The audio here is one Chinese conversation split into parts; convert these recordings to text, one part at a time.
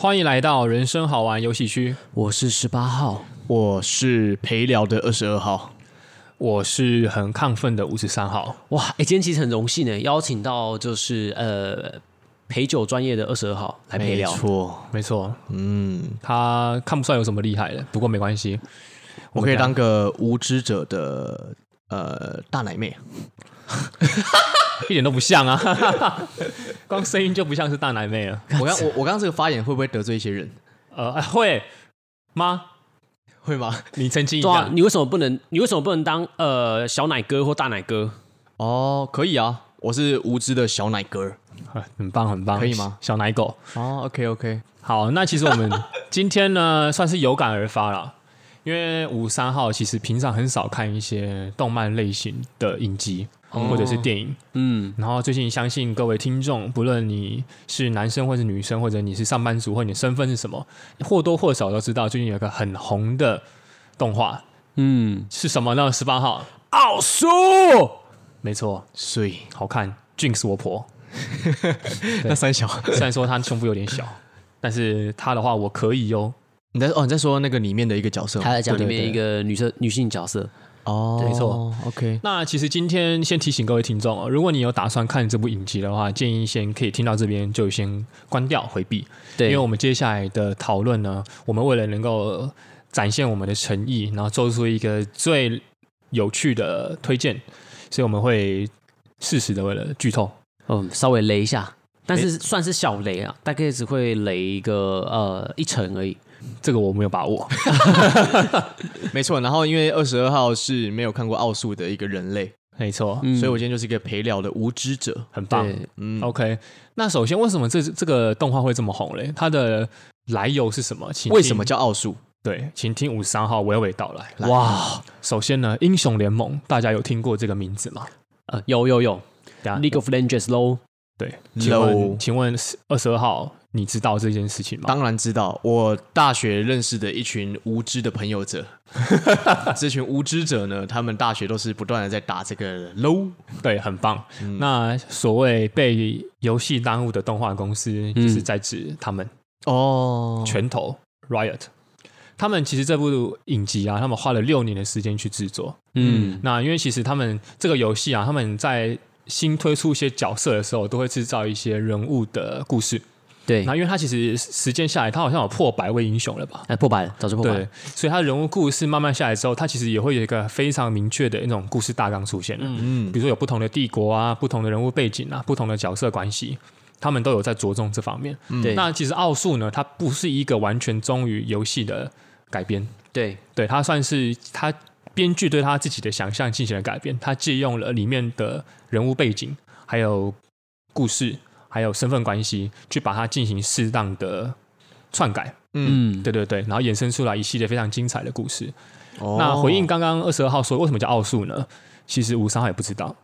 欢迎来到人生好玩游戏区。我是十八号，我是陪聊的二十二号，我是很亢奋的五十三号。哇，哎，今天其实很荣幸呢，邀请到就是呃陪酒专业的二十二号来陪聊。没错，没错，嗯，他看不出来有什么厉害的，不过没关系，我可以当个无知者的呃大奶妹。一点都不像啊，光声音就不像是大奶妹了。我刚我我刚刚这个发言会不会得罪一些人？呃，会吗？会吗？你澄清一下，啊，你为什么不能？你为什么不能当呃小奶哥或大奶哥？哦，可以啊，我是无知的小奶哥，很棒很棒，可以吗？小奶狗。哦，OK OK，好，那其实我们今天呢算是有感而发了，因为五三号其实平常很少看一些动漫类型的影集。或者是电影，嗯，然后最近相信各位听众，不论你是男生或是女生，或者你是上班族，或者你的身份是什么，或多或少都知道最近有一个很红的动画，嗯，是什么呢？十八号。奥数，没错，所以好看。Jinx 我婆，那三小。虽然说他胸部有点小，但是他的话我可以哟。你在哦，你在说那个里面的一个角色，他在讲里面一个女生女性角色。哦，没错，OK。那其实今天先提醒各位听众哦，如果你有打算看这部影集的话，建议先可以听到这边就先关掉回避。对，因为我们接下来的讨论呢，我们为了能够展现我们的诚意，然后做出一个最有趣的推荐，所以我们会适时的为了剧透，嗯，稍微雷一下，但是算是小雷啊，大概只会雷一个呃一层而已。这个我没有把握，没错。然后因为二十二号是没有看过奥数的一个人类，没错，嗯、所以我今天就是一个陪聊的无知者，很棒。嗯，OK。那首先，为什么这这个动画会这么红嘞？它的来由是什么？请为什么叫奥数？对，请听五十三号娓娓道来。来哇，首先呢，英雄联盟大家有听过这个名字吗？呃，有有有，League of Legends low。对，请问，请问二十二号，你知道这件事情吗？当然知道，我大学认识的一群无知的朋友者，这群无知者呢，他们大学都是不断的在打这个 low，对，很棒。嗯、那所谓被游戏耽误的动画公司，就是在指他们。哦，拳头 Riot，他们其实这部影集啊，他们花了六年的时间去制作。嗯，那因为其实他们这个游戏啊，他们在新推出一些角色的时候，都会制造一些人物的故事。对，那因为他其实时间下来，他好像有破百位英雄了吧？哎，破百了，早就破百了。对，所以他人物故事慢慢下来之后，他其实也会有一个非常明确的那种故事大纲出现。嗯嗯，比如说有不同的帝国啊，不同的人物背景啊，不同的角色关系，他们都有在着重这方面。对，那其实奥数呢，它不是一个完全忠于游戏的改编。对，对，它算是他编剧对他自己的想象进行了改变，他借用了里面的人物背景，还有故事，还有身份关系，去把它进行适当的篡改。嗯，对对对，然后衍生出来一系列非常精彩的故事。哦、那回应刚刚二十二号说为什么叫奥数呢？其实吴三号也不知道，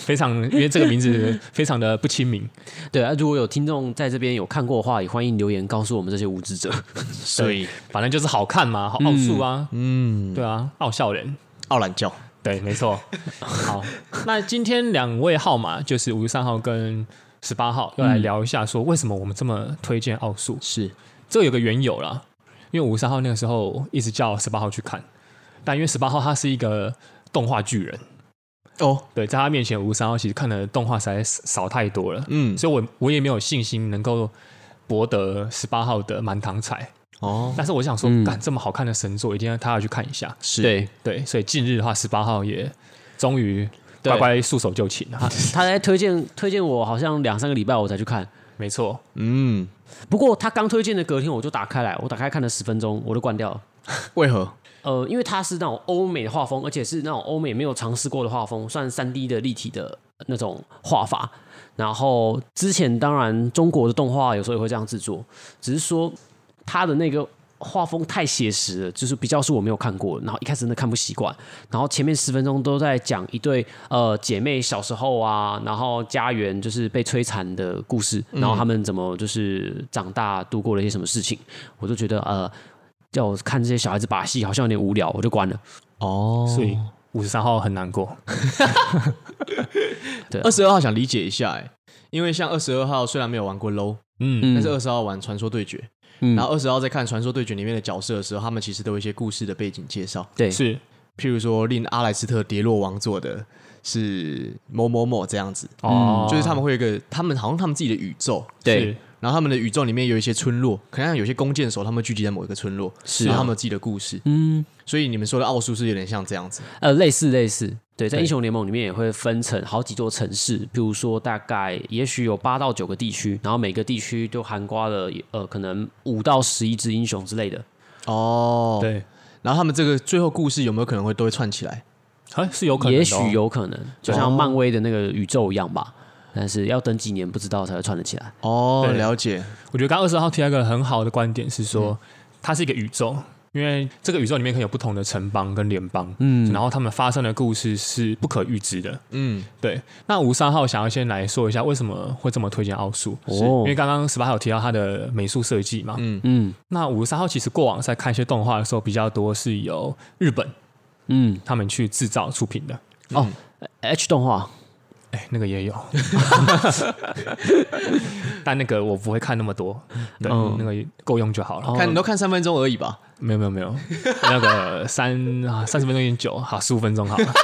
非常因为这个名字 非常的不亲民。对啊，如果有听众在这边有看过的话，也欢迎留言告诉我们这些无知者。所以反正就是好看嘛，好奥数啊，嗯，对啊，奥笑人，奥懒教。对，没错。好，那今天两位号码就是五十三号跟十八号，要来聊一下，说为什么我们这么推荐奥数？是这有个缘由啦，因为五十三号那个时候一直叫十八号去看，但因为十八号他是一个动画巨人哦，对，在他面前五十三号其实看的动画实在少太多了，嗯，所以我我也没有信心能够博得十八号的满堂彩。哦，但是我想说，干、嗯、这么好看的神作，一定要他要去看一下。是对对，所以近日的话，十八号也终于乖乖束手就擒了。他 他在推荐推荐我，好像两三个礼拜我才去看。没错，嗯。不过他刚推荐的隔天，我就打开来，我打开看了十分钟，我就关掉了。为何？呃，因为它是那种欧美的画风，而且是那种欧美没有尝试过的画风，算三 D 的立体的那种画法。然后之前当然中国的动画有时候也会这样制作，只是说。他的那个画风太写实了，就是比较是我没有看过，然后一开始真的看不习惯，然后前面十分钟都在讲一对呃姐妹小时候啊，然后家园就是被摧残的故事，然后他们怎么就是长大度过了一些什么事情，我就觉得呃叫我看这些小孩子把戏好像有点无聊，我就关了。哦，所以五十三号很难过。对，二十二号想理解一下，哎，因为像二十二号虽然没有玩过 low，。嗯，但是二十号玩传说对决，嗯。然后二十号在看传说对决里面的角色的时候，他们其实都有一些故事的背景介绍，对，是。譬如说令阿莱斯特跌落王座的是某某某这样子，哦，就是他们会有一个，他们好像他们自己的宇宙，对。是然后他们的宇宙里面有一些村落，可能像有些弓箭手，他们聚集在某一个村落，是啊然后他们有自己的故事，嗯，所以你们说的奥数是有点像这样子，呃，类似类似，对，在英雄联盟里面也会分成好几座城市，比如说大概也许有八到九个地区，然后每个地区都涵盖了呃可能五到十一只英雄之类的。哦，对，然后他们这个最后故事有没有可能会都会串起来？啊是有可能哦，也许有可能，就像漫威的那个宇宙一样吧。但是要等几年不知道才会串得起来。哦，对。了解，我觉得刚刚二十号提到一个很好的观点是说，它是一个宇宙，因为这个宇宙里面可以有不同的城邦跟联邦，嗯。然后他们发生的故事是不可预知的。嗯，对，那吴三号想要先来说一下为什么会这么推荐奥数，哦。因为刚刚十八号有提到他的美术设计嘛，嗯。嗯。那五十三号其实过往在看一些动画的时候，比较多是由日本嗯，他们去制造出品的。哦，H 动画哎，那个也有，但那个我不会看那么多，对，嗯那个够用就好了。哦看你都看三分钟而已吧？没有没有没有，那个三啊三十分钟有点久，好十五分钟好了。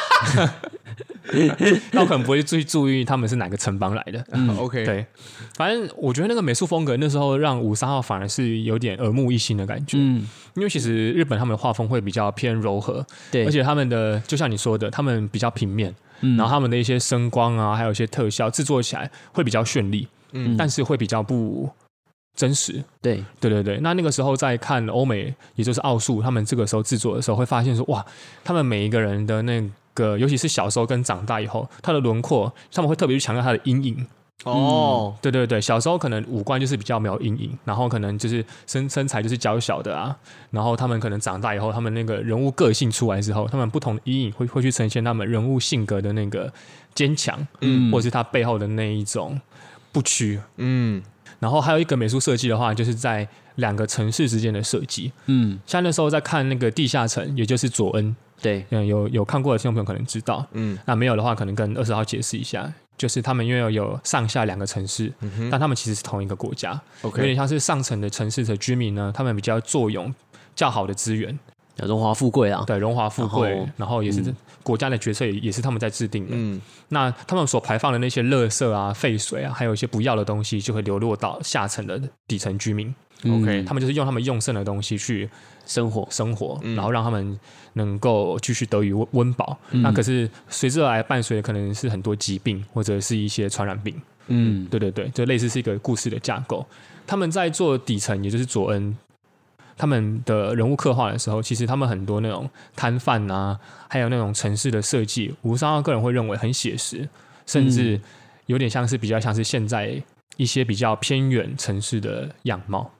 那我可能不会去注意他们是哪个城邦来的。嗯，OK，，对，反正我觉得那个美术风格那时候让五三号反而是有点耳目一新的感觉，嗯，因为其实日本他们的画风会比较偏柔和，对，而且他们的就像你说的，他们比较平面，嗯然后他们的一些声光啊，还有一些特效制作起来会比较绚丽，嗯但是会比较不真实。对，对对对，那那个时候在看欧美，也就是奥数，他们这个时候制作的时候，会发现说，哇，他们每一个人的那个，尤其是小时候跟长大以后，他的轮廓，他们会特别去强调他的阴影。哦，对对对，小时候可能五官就是比较没有阴影，然后可能就是身身材就是娇小的啊，然后他们可能长大以后，他们那个人物个性出来之后，他们不同的阴影会会去呈现他们人物性格的那个坚强，嗯。或者是他背后的那一种不屈。嗯。然后还有一个美术设计的话，就是在两个城市之间的设计。嗯，像那时候在看那个地下城，也就是佐恩，对，嗯，有有看过的听众朋友可能知道。嗯。那没有的话，可能跟二十号解释一下，就是他们因为有上下两个城市，但他们其实是同一个国家，有点像是上层的城市的居民呢，他们比较坐拥较好的资源，荣华富贵啊，对，荣华富贵，然后然后也是国家的决策也也是他们在制定的。嗯那他们所排放的那些垃圾啊、废水啊，还有一些不要的东西，就会流落到下层的底层居民。嗯 OK 他们就是用他们用剩的东西去生活，生活，嗯然后让他们能够继续得以温温饱。那可是随之而来伴随的可能是很多疾病或者是一些传染病。嗯，对对对，就类似是一个故事的架构。他们在做底层，也就是佐恩他们的人物刻画的时候，其实他们很多那种摊贩啊，还有那种城市的设计，吴三奥个人会认为很写实，甚至有点像是比较像是现在一些比较偏远城市的样貌，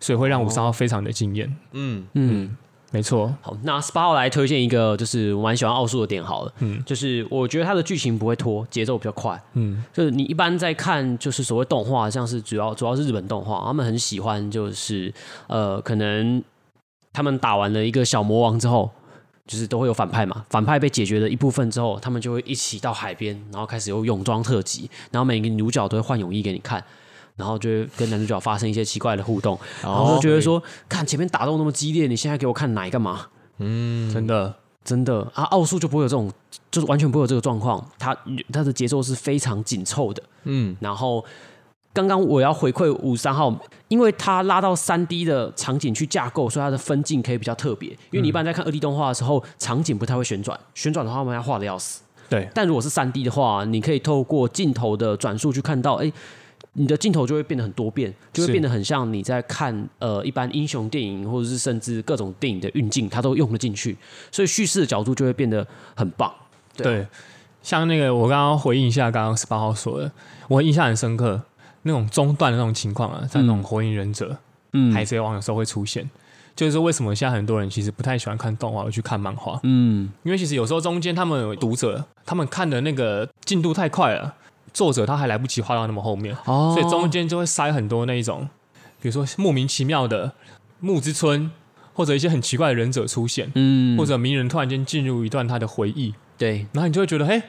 所以会让吴三奥非常的惊艳。嗯。嗯，没错，好，那十八号来推荐一个，就是我蛮喜欢奥数的点好了，嗯。就是我觉得它的剧情不会拖，节奏比较快，嗯。就是你一般在看，就是所谓动画，像是主要主要是日本动画，他们很喜欢就是呃，可能他们打完了一个小魔王之后，就是都会有反派嘛，反派被解决了一部分之后，他们就会一起到海边，然后开始有泳装特辑，然后每个女主角都会换泳衣给你看。然后就跟男主角发生一些奇怪的互动，然后就觉得说，看前面打斗那么激烈，你现在给我看奶干嘛？嗯，真的，真的啊，奥数就不会有这种，就是完全不会有这个状况。它它的节奏是非常紧凑的。嗯然后刚刚我要回馈五三号，因为它拉到三 D 的场景去架构，所以它的分镜可以比较特别。因为你一般在看二 D 动画的时候，场景不太会旋转，旋转的话我们要画的要死。对，但如果是三 D 的话，你可以透过镜头的转述去看到，哎。你的镜头就会变得很多变，就会变得很像你在看呃一般英雄电影，或者是甚至各种电影的运镜，它都用了进去，所以叙事的角度就会变得很棒。对。啊对，像那个我刚刚回应一下，刚刚十八号说的，我印象很深刻，那种中断的那种情况啊，在那种火影忍者、嗯。海贼王有时候会出现，就是说为什么现在很多人其实不太喜欢看动画，而去看漫画，嗯。因为其实有时候中间他们有读者，他们看的那个进度太快了，作者他还来不及画到那么后面，哦所以中间就会塞很多那一种，比如说莫名其妙的木之村，或者一些很奇怪的忍者出现，嗯或者鸣人突然间进入一段他的回忆。对然后你就会觉得，嘿，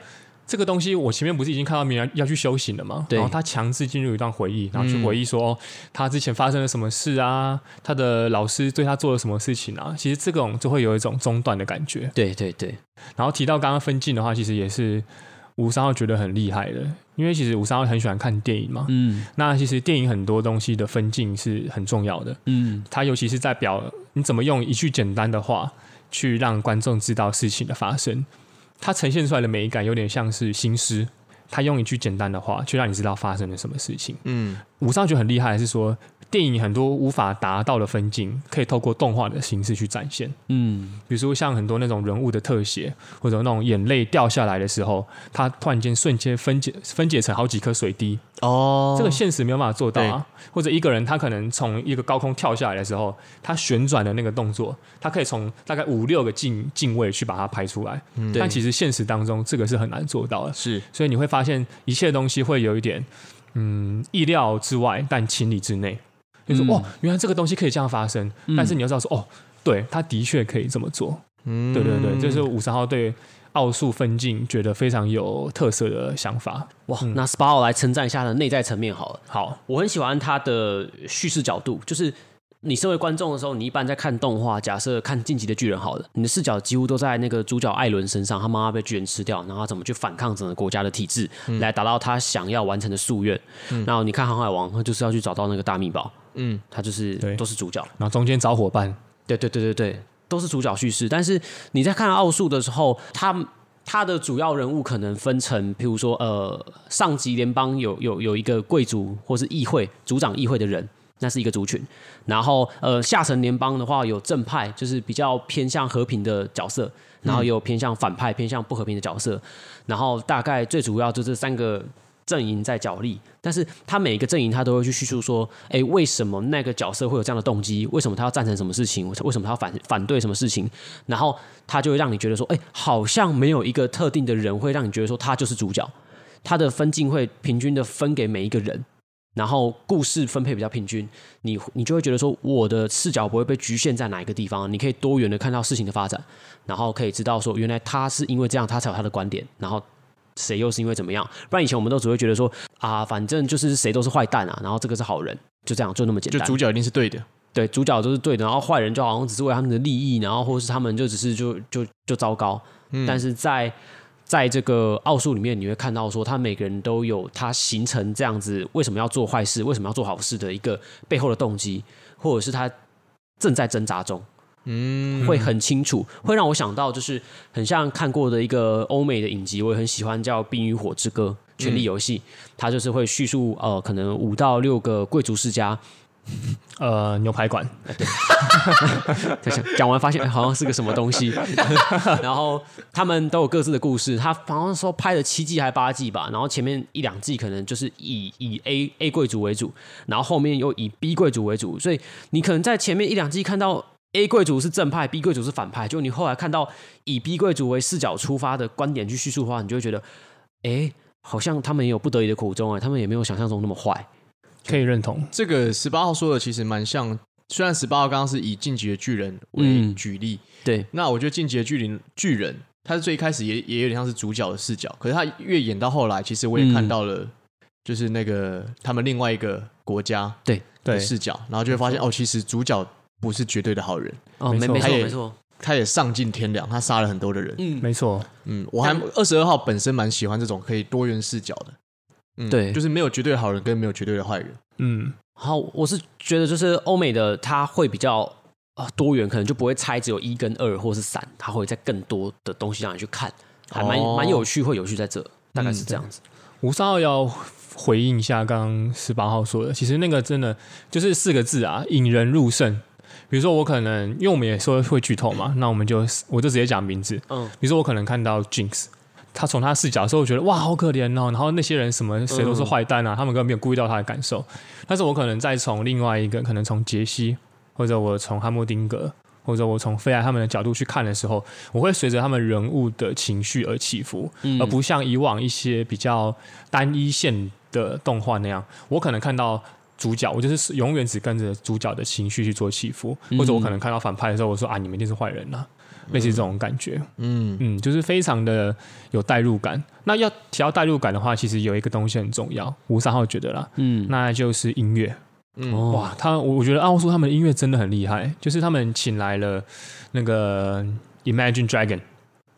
这个东西我前面不是已经看到鸣人要去修行了吗？对然后他强制进入一段回忆，然后去回忆说、哦、他之前发生了什么事啊，他的老师对他做了什么事情啊。其实这种就会有一种中断的感觉。对对对。然后提到刚刚分镜的话，其实也是吴三号觉得很厉害的，因为其实吴三号很喜欢看电影嘛。嗯。那其实电影很多东西的分镜是很重要的。嗯。他尤其是在表你怎么用一句简单的话去让观众知道事情的发生。它呈现出来的美感有点像是新诗，他用一句简单的话，去让你知道发生了什么事情。嗯，五三觉得很厉害是说，电影很多无法达到的分镜，可以透过动画的形式去展现。嗯，比如说像很多那种人物的特写，或者那种眼泪掉下来的时候，它突然间瞬间分解分解成好几颗水滴。哦，这个现实没有办法做到啊。或者一个人他可能从一个高空跳下来的时候，他旋转的那个动作，他可以从大概五六个镜镜位去把它拍出来。嗯，但其实现实当中这个是很难做到的。是，所以你会发现一切东西会有一点嗯意料之外，但情理之内。就说哦，原来这个东西可以这样发生，嗯，但是你要知道说哦，对，他的确可以这么做。嗯，对对对，这是五十号对。奥数分镜觉得非常有特色的想法哇！那十八号来称赞一下他的内在层面好了。好，我很喜欢他的叙事角度，就是你身为观众的时候，你一般在看动画，假设看《晋级的巨人》好了，你的视角几乎都在那个主角艾伦身上，他妈妈被巨人吃掉，然后他怎么去反抗整个国家的体制，嗯、来达到他想要完成的夙愿。嗯、然后你看《航海王》，他就是要去找到那个大秘宝，嗯，他就是都是主角，然后中间找伙伴，对对对对对。都是主角叙事，但是你在看奥数的时候，他他的主要人物可能分成，譬如说，呃，上级联邦有有有一个贵族或是议会组长议会的人，那是一个族群。然后，呃，下层联邦的话有正派，就是比较偏向和平的角色，然后有偏向反派，偏向不和平的角色。然后大概最主要就这三个。阵营在角力，但是他每一个阵营他都会去叙述说，哎，为什么那个角色会有这样的动机？为什么他要赞成什么事情？为什么他要反反对什么事情？然后他就会让你觉得说，哎，好像没有一个特定的人会让你觉得说他就是主角。他的分镜会平均的分给每一个人，然后故事分配比较平均，你你就会觉得说，我的视角不会被局限在哪一个地方，你可以多元的看到事情的发展，然后可以知道说，原来他是因为这样，他才有他的观点，然后。谁又是因为怎么样？不然以前我们都只会觉得说啊，反正就是谁都是坏蛋啊，然后这个是好人，就这样，就那么简单。就主角一定是对的，对，主角都是对的，然后坏人就好像只是为他们的利益，然后或是他们就只是就就就糟糕。嗯、但是在在这个奥数里面，你会看到说，他每个人都有他形成这样子，为什么要做坏事，为什么要做好事的一个背后的动机，或者是他正在挣扎中。嗯，会很清楚，会让我想到就是很像看过的一个欧美的影集，我也很喜欢叫《冰与火之歌》《权力游戏》，它就是会叙述呃，可能五到六个贵族世家，呃，牛排馆，对，讲完发现好像是个什么东西，然后他们都有各自的故事，他好像说拍了七季还八季吧，然后前面一两季可能就是以以 A A 贵族为主，然后后面又以 B 贵族为主，所以你可能在前面一两季看到。A 贵族是正派，B 贵族是反派。就你后来看到以 B 贵族为视角出发的观点去叙述的话，你就会觉得，哎，好像他们也有不得已的苦衷啊，他们也没有想象中那么坏。可以认同这个十八号说的，其实蛮像。虽然十八号刚刚是以晋级的巨人为举例，嗯、对，那我觉得晋级的巨人巨人，他是最开始也也有点像是主角的视角，可是他越演到后来，其实我也看到了，就是那个他们另外一个国家对的视角，然后就会发现哦，其实主角。不是绝对的好人。哦，没错。没错没错，他也丧尽天良，他杀了很多的人，嗯，没错，嗯，我还二十二号本身蛮喜欢这种可以多元视角的，嗯，对，就是没有绝对的好人跟没有绝对的坏人，嗯，好，我是觉得就是欧美的他会比较啊多元，可能就不会猜只有一跟二或是三，他会在更多的东西让你去看，还蛮蛮有趣，会有趣在这，大概是这样子。吴三号要回应一下刚刚十八号说的，其实那个真的就是四个字啊，引人入胜。比如说我可能，因为我们也说会剧透嘛，那我们就我就直接讲名字。嗯，比如说我可能看到 Jinx，他从他视角的时候，我觉得哇好可怜哦，然后那些人什么谁都是坏蛋啊，嗯、他们根本没有顾虑到他的感受。但是我可能再从另外一个，可能从杰西，或者我从哈默丁格，或者我从菲莱他们的角度去看的时候，我会随着他们人物的情绪而起伏，嗯、而不像以往一些比较单一线的动画那样，我可能看到。主角，我就是永远只跟着主角的情绪去做起伏，或者我可能看到反派的时候，我说啊，你们一定是坏人呐、啊。类似这种感觉。嗯嗯，就是非常的有代入感。那要提到代入感的话，其实有一个东西很重要，吴三号觉得啦，嗯，那就是音乐。嗯，哇，他我我觉得奥数他们的音乐真的很厉害，就是他们请来了那个 Imagine Dragon，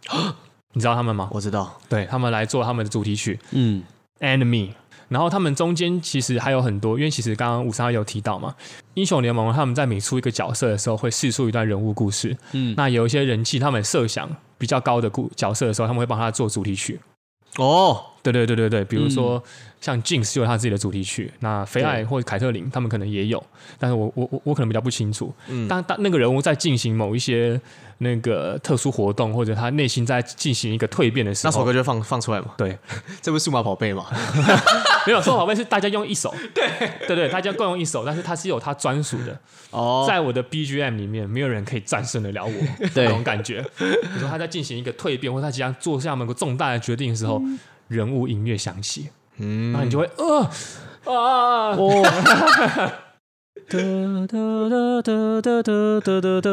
你知道他们吗？我知道，对他们来做他们的主题曲，嗯，Enemy。然后他们中间其实还有很多，因为其实刚刚五三号有提到嘛，英雄联盟他们在每出一个角色的时候会试出一段人物故事，嗯，那有一些人气他们设想比较高的故角色的时候，他们会帮他做主题曲。哦，对对对对对，比如说、嗯、像 Jinx 就有他自己的主题曲，那菲艾或者凯特琳他们可能也有，但是我我我我可能比较不清楚。嗯，当当那个人物在进行某一些那个特殊活动，或者他内心在进行一个蜕变的时候，那首歌就放放出来嘛。对，这不是数码宝贝吗？没有，数码宝贝是大家用一首，对对对，大家共用一首，但是它是有它专属的。哦，在我的 BGM 里面，没有人可以战胜得了我，对那种感觉。比如说他在进行一个蜕变，或者他即将做下某个重大的决定的时候。嗯人物音乐响起，嗯，那你就会呃啊，哦，哒哒哒哒哒哒哒。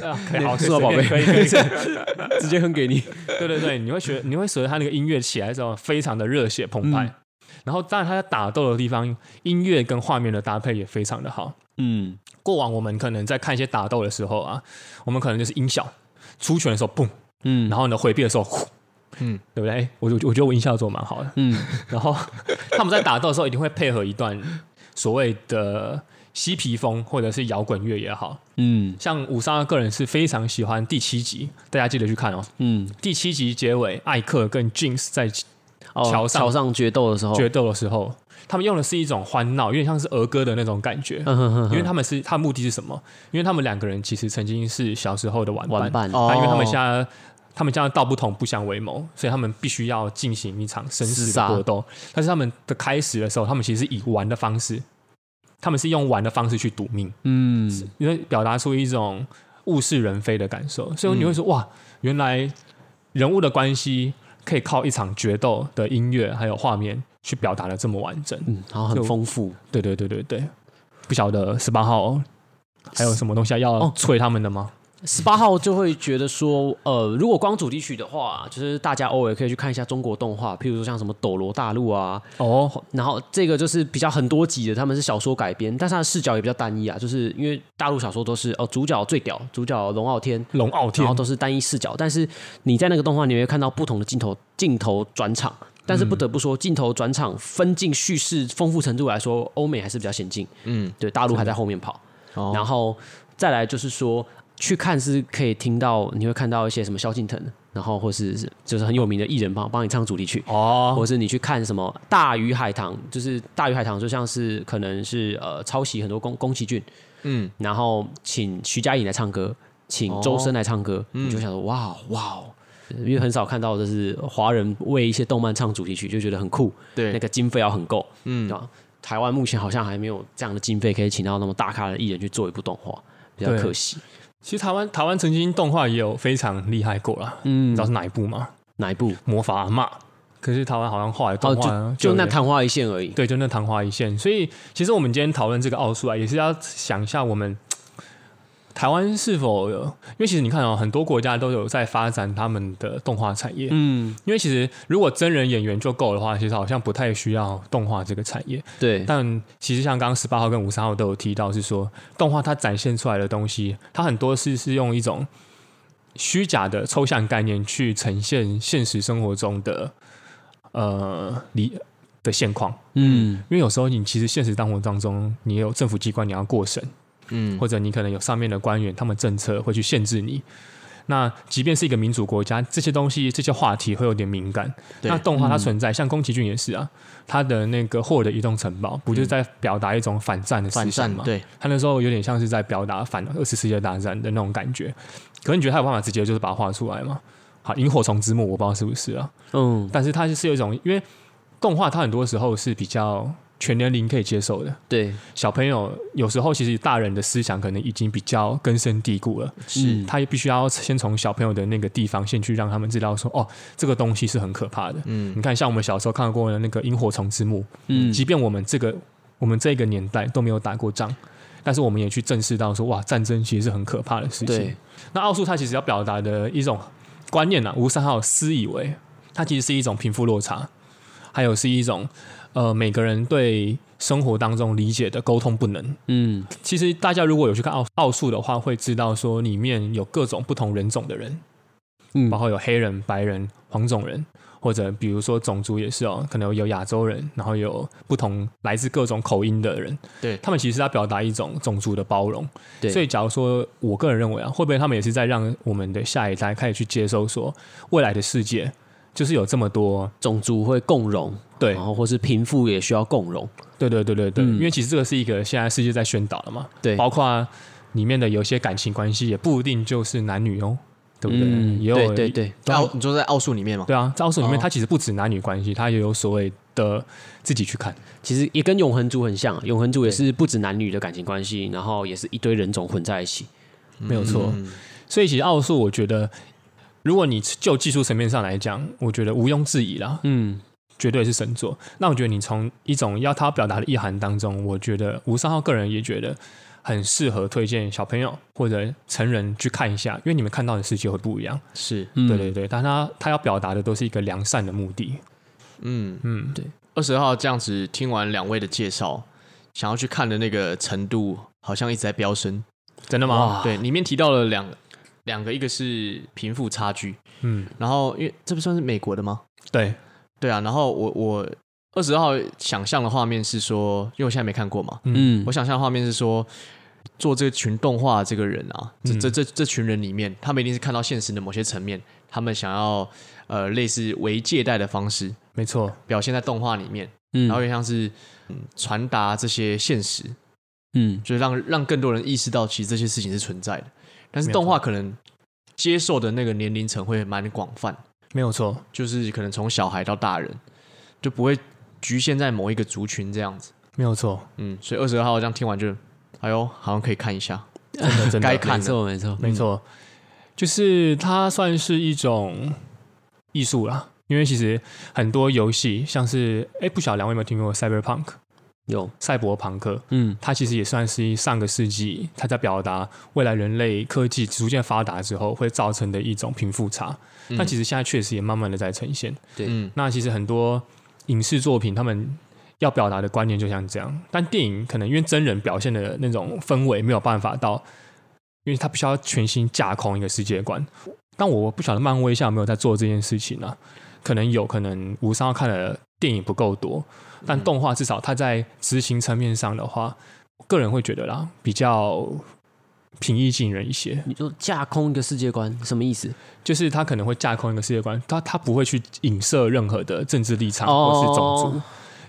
哒，可以，好，数码宝贝，可以，可以，直接哼给你。对对对，你会学，你会随着他那个音乐起来的时候，非常的热血澎湃。然后，当然他在打斗的地方，音乐跟画面的搭配也非常的好。嗯，过往我们可能在看一些打斗的时候啊，我们可能就是音效出拳的时候，嘣，嗯，然后呢回避的时候，呼。嗯，对不对？我我我觉得我音效做蛮好的。嗯，然后 他们在打斗的时候一定会配合一段所谓的嬉皮风或者是摇滚乐也好。嗯，像五三二个人是非常喜欢第七集，大家记得去看哦。嗯，第七集结尾，艾克跟 Jinx 在桥上桥上决斗的时候，决斗的时候，他们用的是一种欢闹，有点像是儿歌的那种感觉。因为他们是他目的是什么？因为他们两个人其实曾经是小时候的玩伴。玩伴哦，因为他们现在。他们这样道不同不相为谋，所以他们必须要进行一场生死的搏斗。但是他们的开始的时候，他们其实是以玩的方式，他们是用玩的方式去赌命，嗯，因为表达出一种物是人非的感受。所以你会说，嗯、哇，原来人物的关系可以靠一场决斗的音乐还有画面去表达的这么完整，嗯，然后很丰富。对对对对对，不晓得十八号还有什么东西要催他们的吗？哦十八号就会觉得说，呃，如果光主题曲的话，就是大家偶尔可以去看一下中国动画，譬如说像什么《斗罗大陆》啊，哦，然后这个就是比较很多集的，他们是小说改编，但是它的视角也比较单一啊，就是因为大陆小说都是哦，主角最屌，主角龙傲天，龙傲天，然后都是单一视角，但是你在那个动画里面会看到不同的镜头，镜头转场，但是不得不说，镜头转场分镜叙事丰富程度来说，欧美还是比较先进，嗯，对，大陆还在后面跑，哦、然后再来就是说。去看是可以听到，你会看到一些什么萧敬腾，然后或是就是很有名的艺人帮帮你唱主题曲哦，或是你去看什么《大鱼海棠》，就是《大鱼海棠》就像是可能是呃抄袭很多宫宫崎骏，嗯，然后请徐佳莹来唱歌，请周深来唱歌，哦、你就想说哇哇，因为很少看到就是华人为一些动漫唱主题曲，就觉得很酷，对，那个经费要很够，嗯，对吧？台湾目前好像还没有这样的经费可以请到那么大咖的艺人去做一部动画，比较可惜。其实台湾台湾曾经动画也有非常厉害过啦，嗯，你知道是哪一部吗？哪一部？魔法阿嬷。可是台湾好像画的动画、哦、就，就那昙花一现而已。对，就那昙花一现。所以其实我们今天讨论这个奥数啊，也是要想一下我们。台湾是否有？因为其实你看哦，很多国家都有在发展他们的动画产业。嗯，因为其实如果真人演员就够的话，其实好像不太需要动画这个产业。对。但其实像刚刚十八号跟五三号都有提到，是说动画它展现出来的东西，它很多是是用一种虚假的抽象概念去呈现现实生活中的呃理的现况。嗯，因为有时候你其实现实生活当中，你有政府机关你要过审。嗯，或者你可能有上面的官员，他们政策会去限制你。那即便是一个民主国家，这些东西、这些话题会有点敏感。那动画它存在，嗯、像宫崎骏也是啊，他的那个《霍尔的移动城堡》不就是在表达一种反战的思想吗？对，他那时候有点像是在表达反二次世界大战的那种感觉。可是你觉得他有办法直接就是把它画出来吗？好，《萤火虫之墓》我不知道是不是啊。嗯，但是它就是有一种，因为动画它很多时候是比较。全年龄可以接受的，对。小朋友有时候其实大人的思想可能已经比较根深蒂固了，是，他也必须要先从小朋友的那个地方先去让他们知道说，哦，这个东西是很可怕的。嗯，你看像我们小时候看过的那个《萤火虫之墓》，嗯，即便我们这个我们这个年代都没有打过仗，但是我们也去正视到说，哇，战争其实是很可怕的事情。对，那奥数它其实要表达的一种观念呢、啊，吴三号私以为，它其实是一种贫富落差，还有是一种呃每个人对生活当中理解的沟通不能。嗯，其实大家如果有去看奥奥数的话，会知道说里面有各种不同人种的人，嗯，包括有黑人、白人、黄种人。或者比如说种族也是哦，可能有亚洲人，然后有不同来自各种口音的人，对，他们其实是在表达一种种族的包容。对，所以假如说我个人认为啊，会不会他们也是在让我们的下一代开始去接受说，未来的世界就是有这么多种族会共荣，对，然后或是贫富也需要共荣，对对对对对，嗯，因为其实这个是一个现在世界在宣导的嘛，对，包括里面的有些感情关系也不一定就是男女哦。对不对？嗯、也有对对对，在奥你说在奥数里面嘛？对啊，在奥数里面，它其实不止男女关系，它也有所谓的自己去看，其实也跟永恒族很像。永恒族也是不止男女的感情关系，然后也是一堆人种混在一起，没有错。嗯、所以其实奥数，我觉得，如果你就技术层面上来讲，我觉得毋庸置疑啦，嗯，绝对是神作。那我觉得你从一种要他表达的意涵当中，我觉得吴三号个人也觉得。很适合推荐小朋友或者成人去看一下，因为你们看到的世界会不一样。是，对对对，但他他要表达的都是一个良善的目的。嗯嗯，对。二十号这样子听完两位的介绍，想要去看的那个程度好像一直在飙升。真的吗？对，里面提到了两两个，一个是贫富差距，嗯，然后因为这不算是美国的吗？对。对啊，然后我我。二十号想象的画面是说，因为我现在没看过嘛，嗯，我想象的画面是说，做这群动画这个人啊，这这这这群人里面，他们一定是看到现实的某些层面，他们想要呃类似为借贷的方式，没错，表现在动画里面，嗯，然后也像是嗯传达这些现实，嗯，就是让让更多人意识到其实这些事情是存在的，但是动画可能接受的那个年龄层会蛮广泛，没有错，就是可能从小孩到大人就不会。局限在某一个族群这样子，没有错。嗯，所以二十二号这样听完就，哎呦，好像可以看一下，真的真的 该看的，没错没错没错。就是它算是一种艺术啦，因为其实很多游戏，像是哎，不晓得两位有没有听过 Cyberpunk？有赛博朋克，嗯，它其实也算是上个世纪，它在表达未来人类科技逐渐发达之后会造成的一种贫富差。但、嗯、其实现在确实也慢慢的在呈现。对，嗯，那其实很多。影视作品他们要表达的观念就像这样，但电影可能因为真人表现的那种氛围没有办法到，因为他必须要全新架空一个世界观。但我不晓得漫威现在有没有在做这件事情呢、啊？可能有可能吴三号看的电影不够多，但动画至少它在执行层面上的话，我个人会觉得啦，比较。平易近人一些。你说架空一个世界观什么意思？就是他可能会架空一个世界观，他他不会去影射任何的政治立场或是种族，哦、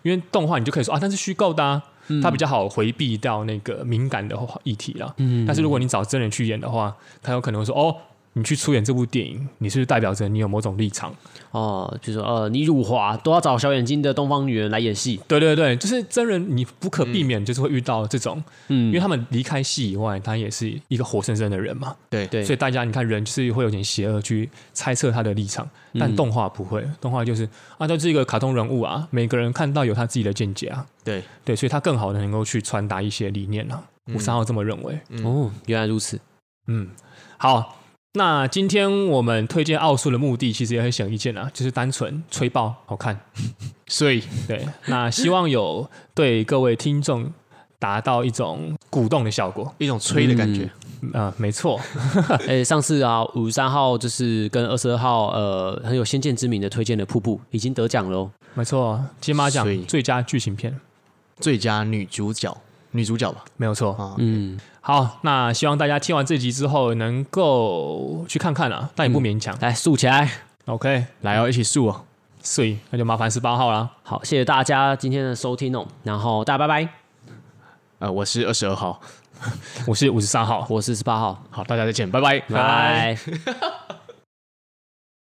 因为动画你就可以说啊，那是虚构的、啊，它、嗯、比较好回避掉那个敏感的议题了。嗯，但是如果你找真人去演的话，他有可能会说哦。你去出演这部电影，你是不是代表着你有某种立场？哦，就是说呃，你辱华都要找小眼睛的东方女人来演戏。对对对，就是真人，你不可避免就是会遇到这种，嗯，因为他们离开戏以外，他也是一个活生生的人嘛。对对，所以大家你看，人就是会有点邪恶去猜测他的立场，但动画不会，动画就是啊，就是一个卡通人物啊，每个人看到有他自己的见解啊。对对，所以他更好的能够去传达一些理念啊。吴三号这么认为。哦，原来如此。嗯，好。那今天我们推荐奥数的目的，其实也很显而易见啊，就是单纯吹爆好看，所以对，那希望有对各位听众达到一种鼓动的效果，一种吹的感觉。嗯，呃、没错。哎、欸，上次啊，五十三号就是跟二十二号，呃，很有先见之明的推荐的《瀑布》已经得奖喽。没错，金马奖最佳剧情片，最佳女主角。女主角吧，没有错。啊、嗯，好，那希望大家听完这集之后能够去看看啊，但也不勉强。嗯、来竖起来，OK，来哦，一起竖哦，所以那就麻烦十八号了。好，谢谢大家今天的收听哦，然后大家拜拜。呃，我是二十二号，我是五十三号，我是十八号。好，大家再见，拜拜，拜。